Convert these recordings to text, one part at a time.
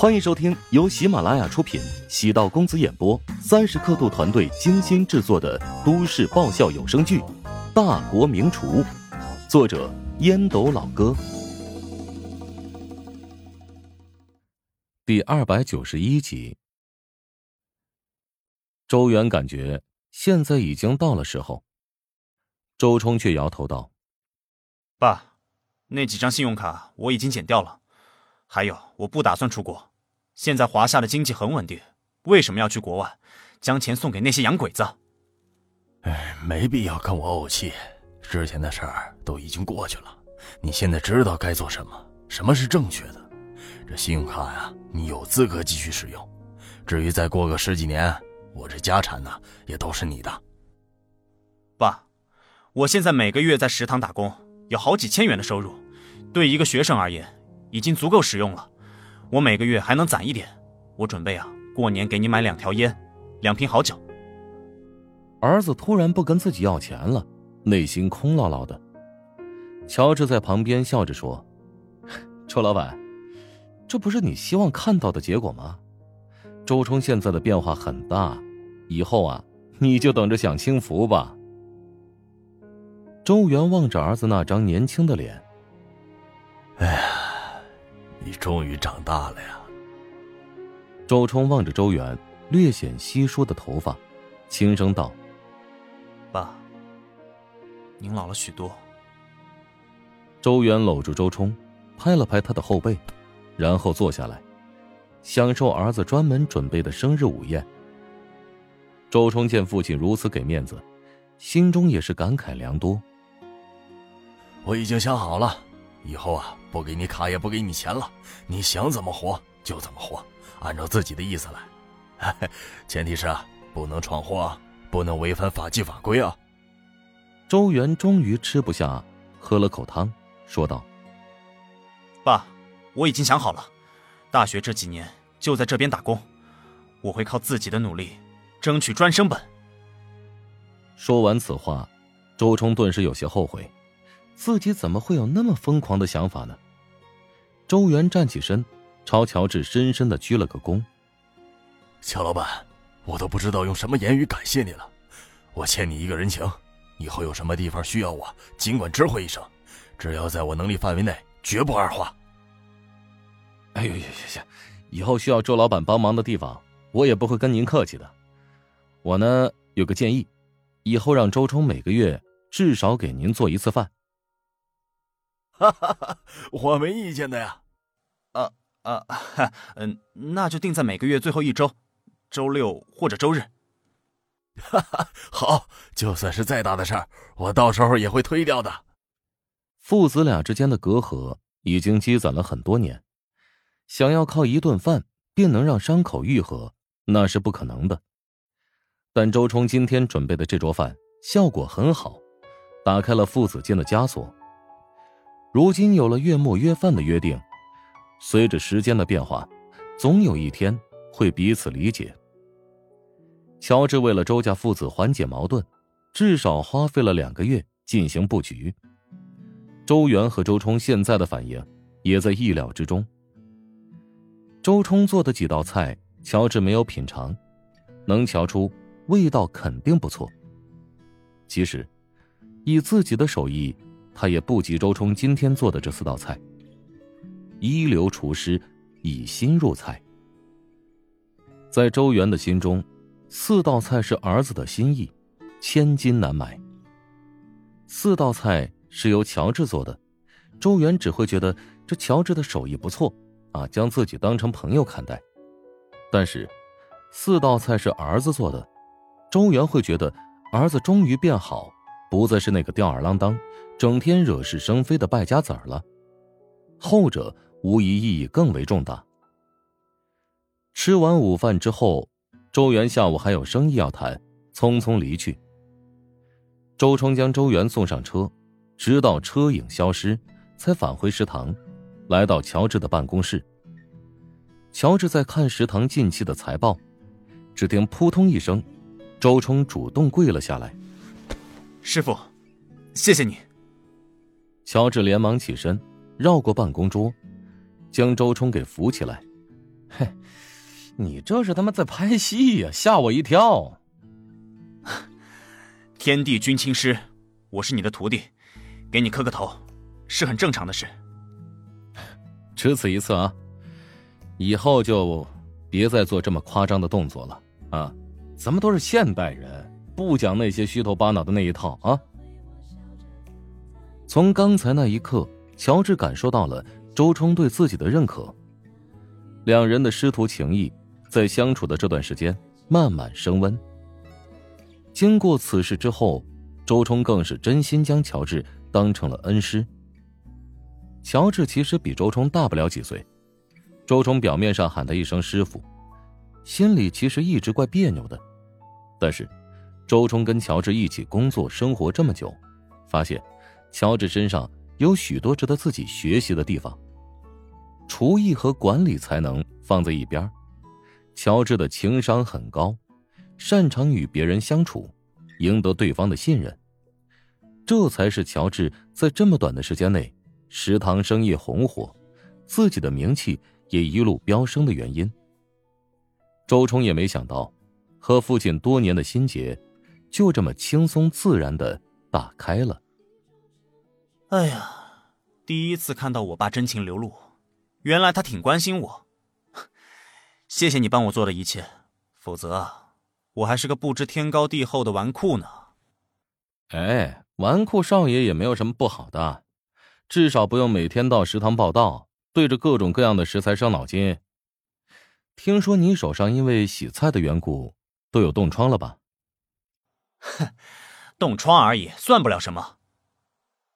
欢迎收听由喜马拉雅出品、喜道公子演播、三十刻度团队精心制作的都市爆笑有声剧《大国名厨》，作者烟斗老哥，第二百九十一集。周元感觉现在已经到了时候，周冲却摇头道：“爸，那几张信用卡我已经剪掉了。”还有，我不打算出国。现在华夏的经济很稳定，为什么要去国外，将钱送给那些洋鬼子？哎，没必要跟我怄气。之前的事儿都已经过去了，你现在知道该做什么，什么是正确的。这信用卡呀，你有资格继续使用。至于再过个十几年，我这家产呢，也都是你的。爸，我现在每个月在食堂打工，有好几千元的收入，对一个学生而言。已经足够使用了，我每个月还能攒一点。我准备啊，过年给你买两条烟，两瓶好酒。儿子突然不跟自己要钱了，内心空落落的。乔治在旁边笑着说：“ 周老板，这不是你希望看到的结果吗？周冲现在的变化很大，以后啊，你就等着享清福吧。”周元望着儿子那张年轻的脸，哎呀。你终于长大了呀！周冲望着周元略显稀疏的头发，轻声道：“爸，您老了许多。”周元搂住周冲，拍了拍他的后背，然后坐下来，享受儿子专门准备的生日午宴。周冲见父亲如此给面子，心中也是感慨良多。我已经想好了。以后啊，不给你卡，也不给你钱了。你想怎么活就怎么活，按照自己的意思来。前提是啊，不能闯祸，不能违反法纪法规啊。周元终于吃不下，喝了口汤，说道：“爸，我已经想好了，大学这几年就在这边打工，我会靠自己的努力争取专升本。”说完此话，周冲顿时有些后悔。自己怎么会有那么疯狂的想法呢？周元站起身，朝乔治深深的鞠了个躬。乔老板，我都不知道用什么言语感谢你了。我欠你一个人情，以后有什么地方需要我，尽管知会一声，只要在我能力范围内，绝不二话。哎呦，行行行，以后需要周老板帮忙的地方，我也不会跟您客气的。我呢有个建议，以后让周冲每个月至少给您做一次饭。哈哈哈，我没意见的呀。啊啊，嗯，那就定在每个月最后一周，周六或者周日。哈哈，好，就算是再大的事儿，我到时候也会推掉的。父子俩之间的隔阂已经积攒了很多年，想要靠一顿饭便能让伤口愈合，那是不可能的。但周冲今天准备的这桌饭效果很好，打开了父子间的枷锁。如今有了月末约饭的约定，随着时间的变化，总有一天会彼此理解。乔治为了周家父子缓解矛盾，至少花费了两个月进行布局。周元和周冲现在的反应也在意料之中。周冲做的几道菜，乔治没有品尝，能瞧出味道肯定不错。其实，以自己的手艺。他也不及周冲今天做的这四道菜。一流厨师以心入菜，在周元的心中，四道菜是儿子的心意，千金难买。四道菜是由乔治做的，周元只会觉得这乔治的手艺不错，啊，将自己当成朋友看待。但是，四道菜是儿子做的，周元会觉得儿子终于变好。不再是那个吊儿郎当、整天惹是生非的败家子儿了，后者无疑意义更为重大。吃完午饭之后，周元下午还有生意要谈，匆匆离去。周冲将周元送上车，直到车影消失，才返回食堂，来到乔治的办公室。乔治在看食堂近期的财报，只听扑通一声，周冲主动跪了下来。师傅，谢谢你。乔治连忙起身，绕过办公桌，将周冲给扶起来。嘿，你这是他妈在拍戏呀，吓我一跳！天地君亲师，我是你的徒弟，给你磕个头，是很正常的事。只此一次啊，以后就别再做这么夸张的动作了啊！咱们都是现代人，不讲那些虚头巴脑的那一套啊！从刚才那一刻，乔治感受到了周冲对自己的认可，两人的师徒情谊在相处的这段时间慢慢升温。经过此事之后，周冲更是真心将乔治当成了恩师。乔治其实比周冲大不了几岁，周冲表面上喊他一声师傅，心里其实一直怪别扭的。但是，周冲跟乔治一起工作生活这么久，发现乔治身上有许多值得自己学习的地方。厨艺和管理才能放在一边，乔治的情商很高。擅长与别人相处，赢得对方的信任，这才是乔治在这么短的时间内，食堂生意红火，自己的名气也一路飙升的原因。周冲也没想到，和父亲多年的心结，就这么轻松自然的打开了。哎呀，第一次看到我爸真情流露，原来他挺关心我。谢谢你帮我做的一切，否则啊。我还是个不知天高地厚的纨绔呢。哎，纨绔少爷也没有什么不好的，至少不用每天到食堂报道，对着各种各样的食材伤脑筋。听说你手上因为洗菜的缘故都有冻疮了吧？哼，冻疮而已，算不了什么。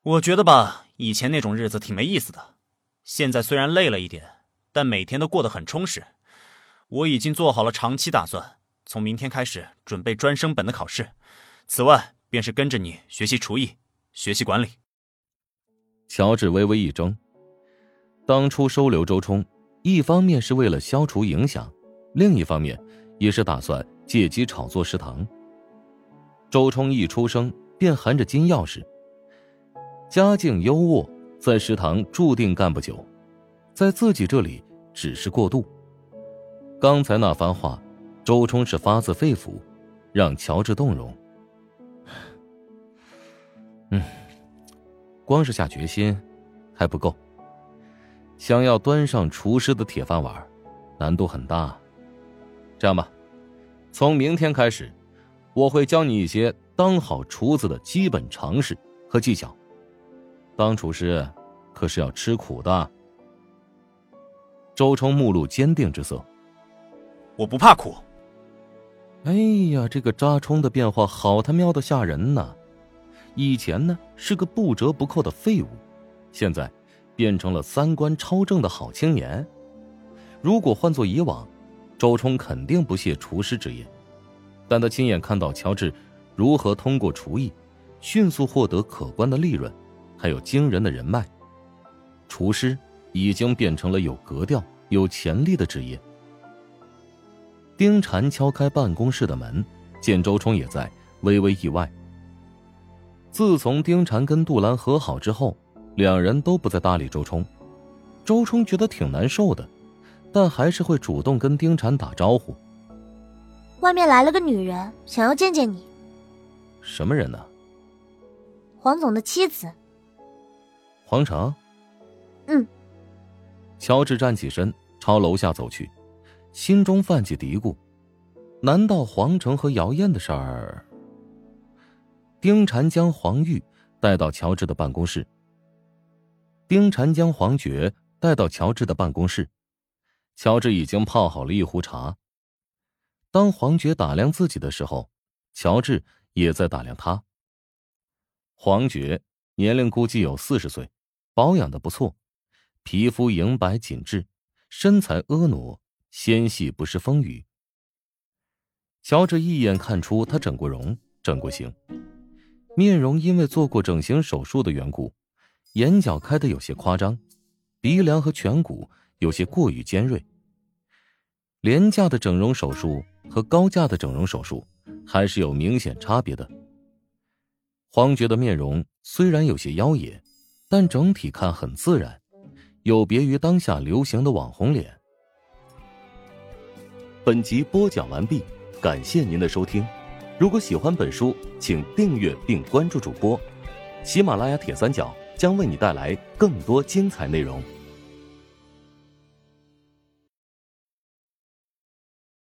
我觉得吧，以前那种日子挺没意思的，现在虽然累了一点，但每天都过得很充实。我已经做好了长期打算。从明天开始准备专升本的考试，此外便是跟着你学习厨艺、学习管理。乔治微微一怔，当初收留周冲，一方面是为了消除影响，另一方面也是打算借机炒作食堂。周冲一出生便含着金钥匙，家境优渥，在食堂注定干不久，在自己这里只是过渡。刚才那番话。周冲是发自肺腑，让乔治动容。嗯，光是下决心还不够，想要端上厨师的铁饭碗，难度很大。这样吧，从明天开始，我会教你一些当好厨子的基本常识和技巧。当厨师可是要吃苦的。周冲目露坚定之色，我不怕苦。哎呀，这个扎冲的变化好他喵的吓人呐！以前呢是个不折不扣的废物，现在变成了三观超正的好青年。如果换做以往，周冲肯定不屑厨师职业，但他亲眼看到乔治如何通过厨艺迅速获得可观的利润，还有惊人的人脉，厨师已经变成了有格调、有潜力的职业。丁禅敲开办公室的门，见周冲也在，微微意外。自从丁禅跟杜兰和好之后，两人都不再搭理周冲，周冲觉得挺难受的，但还是会主动跟丁禅打招呼。外面来了个女人，想要见见你。什么人呢？黄总的妻子。黄城。嗯。乔治站起身，朝楼下走去。心中泛起嘀咕：难道皇城和姚燕的事儿？丁婵将黄玉带到乔治的办公室。丁婵将黄觉带到乔治的办公室，乔治已经泡好了一壶茶。当黄觉打量自己的时候，乔治也在打量他。黄觉年龄估计有四十岁，保养的不错，皮肤莹白紧致，身材婀娜。纤细不失风雨。乔治一眼看出他整过容、整过形，面容因为做过整形手术的缘故，眼角开的有些夸张，鼻梁和颧骨有些过于尖锐。廉价的整容手术和高价的整容手术还是有明显差别的。黄觉的面容虽然有些妖冶，但整体看很自然，有别于当下流行的网红脸。本集播讲完毕，感谢您的收听。如果喜欢本书，请订阅并关注主播。喜马拉雅铁三角将为你带来更多精彩内容。